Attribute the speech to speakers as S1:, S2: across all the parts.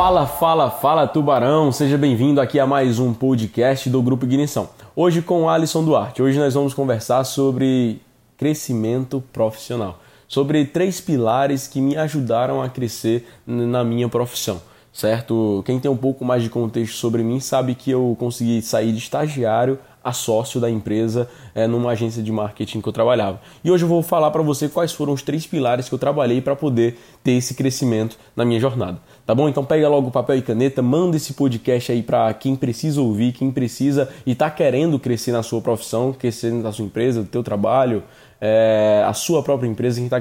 S1: Fala, fala, fala tubarão! Seja bem-vindo aqui a mais um podcast do Grupo Ignição. Hoje com Alisson Duarte. Hoje nós vamos conversar sobre crescimento profissional, sobre três pilares que me ajudaram a crescer na minha profissão certo? Quem tem um pouco mais de contexto sobre mim sabe que eu consegui sair de estagiário a sócio da empresa é, numa agência de marketing que eu trabalhava. E hoje eu vou falar para você quais foram os três pilares que eu trabalhei para poder ter esse crescimento na minha jornada. Tá bom? Então pega logo papel e caneta, manda esse podcast aí para quem precisa ouvir, quem precisa e está querendo crescer na sua profissão, crescer na sua empresa, no teu trabalho, é, a sua própria empresa, quem está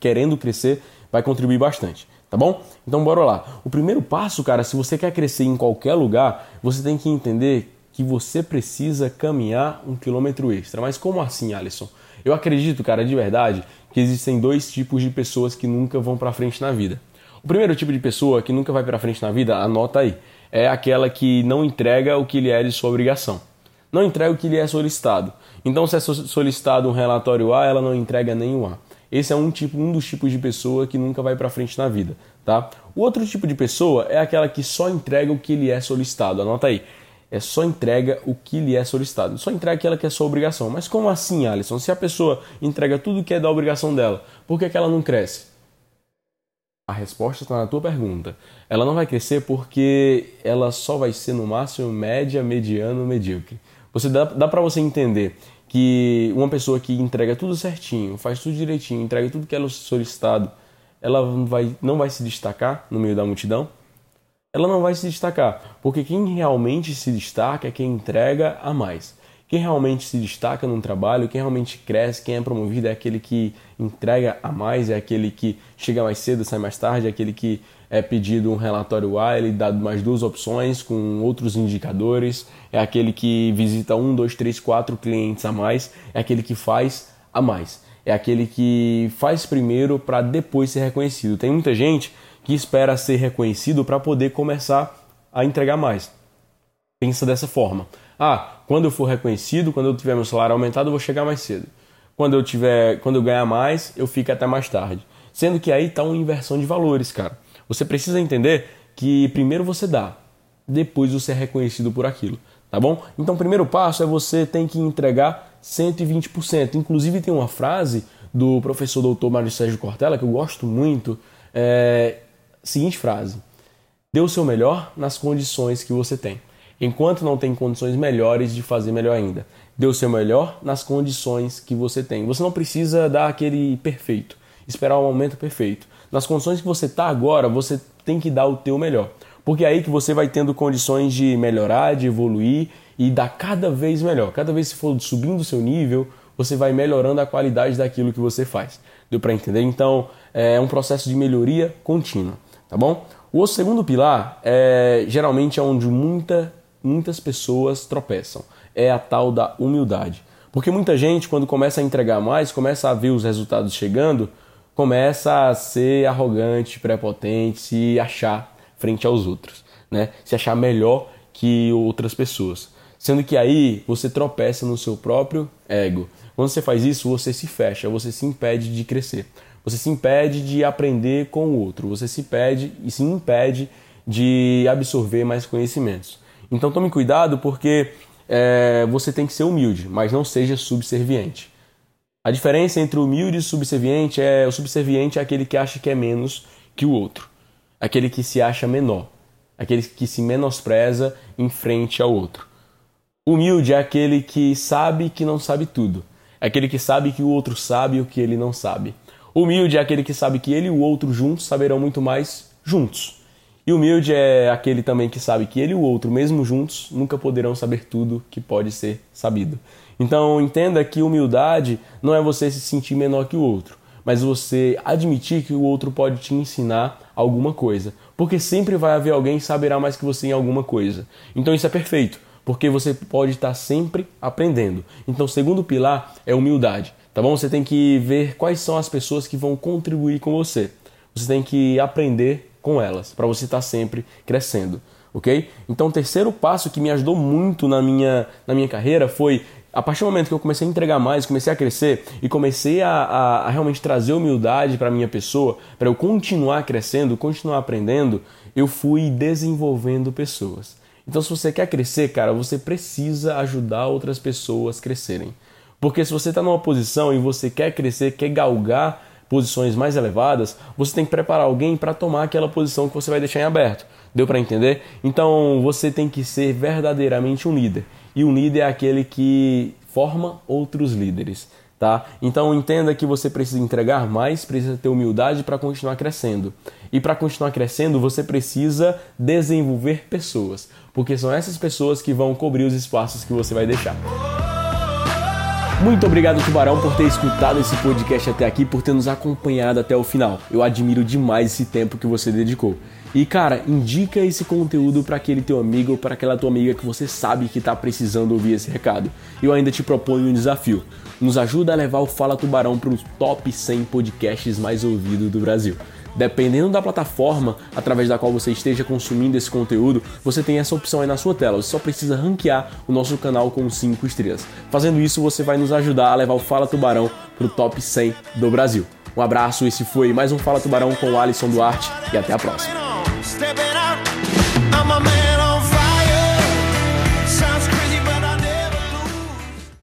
S1: querendo crescer, vai contribuir bastante tá bom? Então bora lá. O primeiro passo, cara, se você quer crescer em qualquer lugar, você tem que entender que você precisa caminhar um quilômetro extra. Mas como assim, Alisson? Eu acredito, cara, de verdade, que existem dois tipos de pessoas que nunca vão para frente na vida. O primeiro tipo de pessoa que nunca vai para frente na vida, anota aí, é aquela que não entrega o que lhe é de sua obrigação. Não entrega o que lhe é solicitado. Então, se é solicitado um relatório A, ela não entrega nenhum A. Esse é um tipo, um dos tipos de pessoa que nunca vai para frente na vida, tá? O outro tipo de pessoa é aquela que só entrega o que lhe é solicitado. Anota aí. É só entrega o que lhe é solicitado. Só entrega aquela que é sua obrigação. Mas como assim, Alisson? Se a pessoa entrega tudo que é da obrigação dela, por que, que ela não cresce? A resposta está na tua pergunta. Ela não vai crescer porque ela só vai ser no máximo média, mediano, medíocre. Você dá, dá para você entender que uma pessoa que entrega tudo certinho, faz tudo direitinho, entrega tudo que é solicitado, ela vai, não vai se destacar no meio da multidão? Ela não vai se destacar, porque quem realmente se destaca é quem entrega a mais. Quem realmente se destaca num trabalho, quem realmente cresce, quem é promovido é aquele que entrega a mais, é aquele que chega mais cedo, sai mais tarde, é aquele que é pedido um relatório A, ele dá mais duas opções com outros indicadores, é aquele que visita um, dois, três, quatro clientes a mais, é aquele que faz a mais, é aquele que faz primeiro para depois ser reconhecido. Tem muita gente que espera ser reconhecido para poder começar a entregar mais. Pensa dessa forma. Ah, quando eu for reconhecido, quando eu tiver meu salário aumentado, eu vou chegar mais cedo. Quando eu tiver, quando eu ganhar mais, eu fico até mais tarde. Sendo que aí está uma inversão de valores, cara. Você precisa entender que primeiro você dá, depois você é reconhecido por aquilo, tá bom? Então, o primeiro passo é você tem que entregar 120%. Inclusive, tem uma frase do professor doutor Mário Sérgio Cortella que eu gosto muito. É, seguinte frase: Dê o seu melhor nas condições que você tem, enquanto não tem condições melhores de fazer melhor ainda. Dê o seu melhor nas condições que você tem. Você não precisa dar aquele perfeito, esperar o momento perfeito nas condições que você está agora, você tem que dar o teu melhor. Porque é aí que você vai tendo condições de melhorar, de evoluir e dar cada vez melhor. Cada vez que for subindo o seu nível, você vai melhorando a qualidade daquilo que você faz. Deu para entender? Então, é um processo de melhoria contínua, tá bom? O segundo pilar é geralmente é onde muita, muitas pessoas tropeçam. É a tal da humildade. Porque muita gente, quando começa a entregar mais, começa a ver os resultados chegando, começa a ser arrogante, prepotente, se achar frente aos outros, né? Se achar melhor que outras pessoas. Sendo que aí você tropeça no seu próprio ego. Quando você faz isso, você se fecha, você se impede de crescer. Você se impede de aprender com o outro, você se impede e se impede de absorver mais conhecimentos. Então tome cuidado porque é, você tem que ser humilde, mas não seja subserviente. A diferença entre humilde e subserviente é o subserviente é aquele que acha que é menos que o outro, aquele que se acha menor, aquele que se menospreza em frente ao outro. Humilde é aquele que sabe que não sabe tudo, é aquele que sabe que o outro sabe o que ele não sabe. Humilde é aquele que sabe que ele e o outro juntos saberão muito mais juntos. E humilde é aquele também que sabe que ele e o outro, mesmo juntos, nunca poderão saber tudo que pode ser sabido. Então entenda que humildade não é você se sentir menor que o outro, mas você admitir que o outro pode te ensinar alguma coisa. Porque sempre vai haver alguém que saberá mais que você em alguma coisa. Então isso é perfeito, porque você pode estar sempre aprendendo. Então o segundo pilar é humildade, tá bom? Você tem que ver quais são as pessoas que vão contribuir com você. Você tem que aprender com elas, para você estar sempre crescendo ok? Então, o terceiro passo que me ajudou muito na minha, na minha carreira foi A partir do momento que eu comecei a entregar mais, comecei a crescer e comecei a, a, a realmente trazer humildade para minha pessoa, para eu continuar crescendo, continuar aprendendo, eu fui desenvolvendo pessoas. Então, se você quer crescer, cara, você precisa ajudar outras pessoas a crescerem. Porque se você está numa posição e você quer crescer, quer galgar posições mais elevadas, você tem que preparar alguém para tomar aquela posição que você vai deixar em aberto. Deu para entender? Então você tem que ser verdadeiramente um líder. E um líder é aquele que forma outros líderes. Tá? Então entenda que você precisa entregar mais, precisa ter humildade para continuar crescendo. E para continuar crescendo, você precisa desenvolver pessoas, porque são essas pessoas que vão cobrir os espaços que você vai deixar. Muito obrigado, Tubarão, por ter escutado esse podcast até aqui, por ter nos acompanhado até o final. Eu admiro demais esse tempo que você dedicou. E cara, indica esse conteúdo para aquele teu amigo ou para aquela tua amiga que você sabe que está precisando ouvir esse recado. Eu ainda te proponho um desafio. Nos ajuda a levar o Fala Tubarão para os top 100 podcasts mais ouvidos do Brasil. Dependendo da plataforma através da qual você esteja consumindo esse conteúdo, você tem essa opção aí na sua tela. Você só precisa ranquear o nosso canal com 5 estrelas. Fazendo isso, você vai nos ajudar a levar o Fala Tubarão para o top 100 do Brasil. Um abraço, esse foi mais um Fala Tubarão com o Alisson Duarte e até a próxima.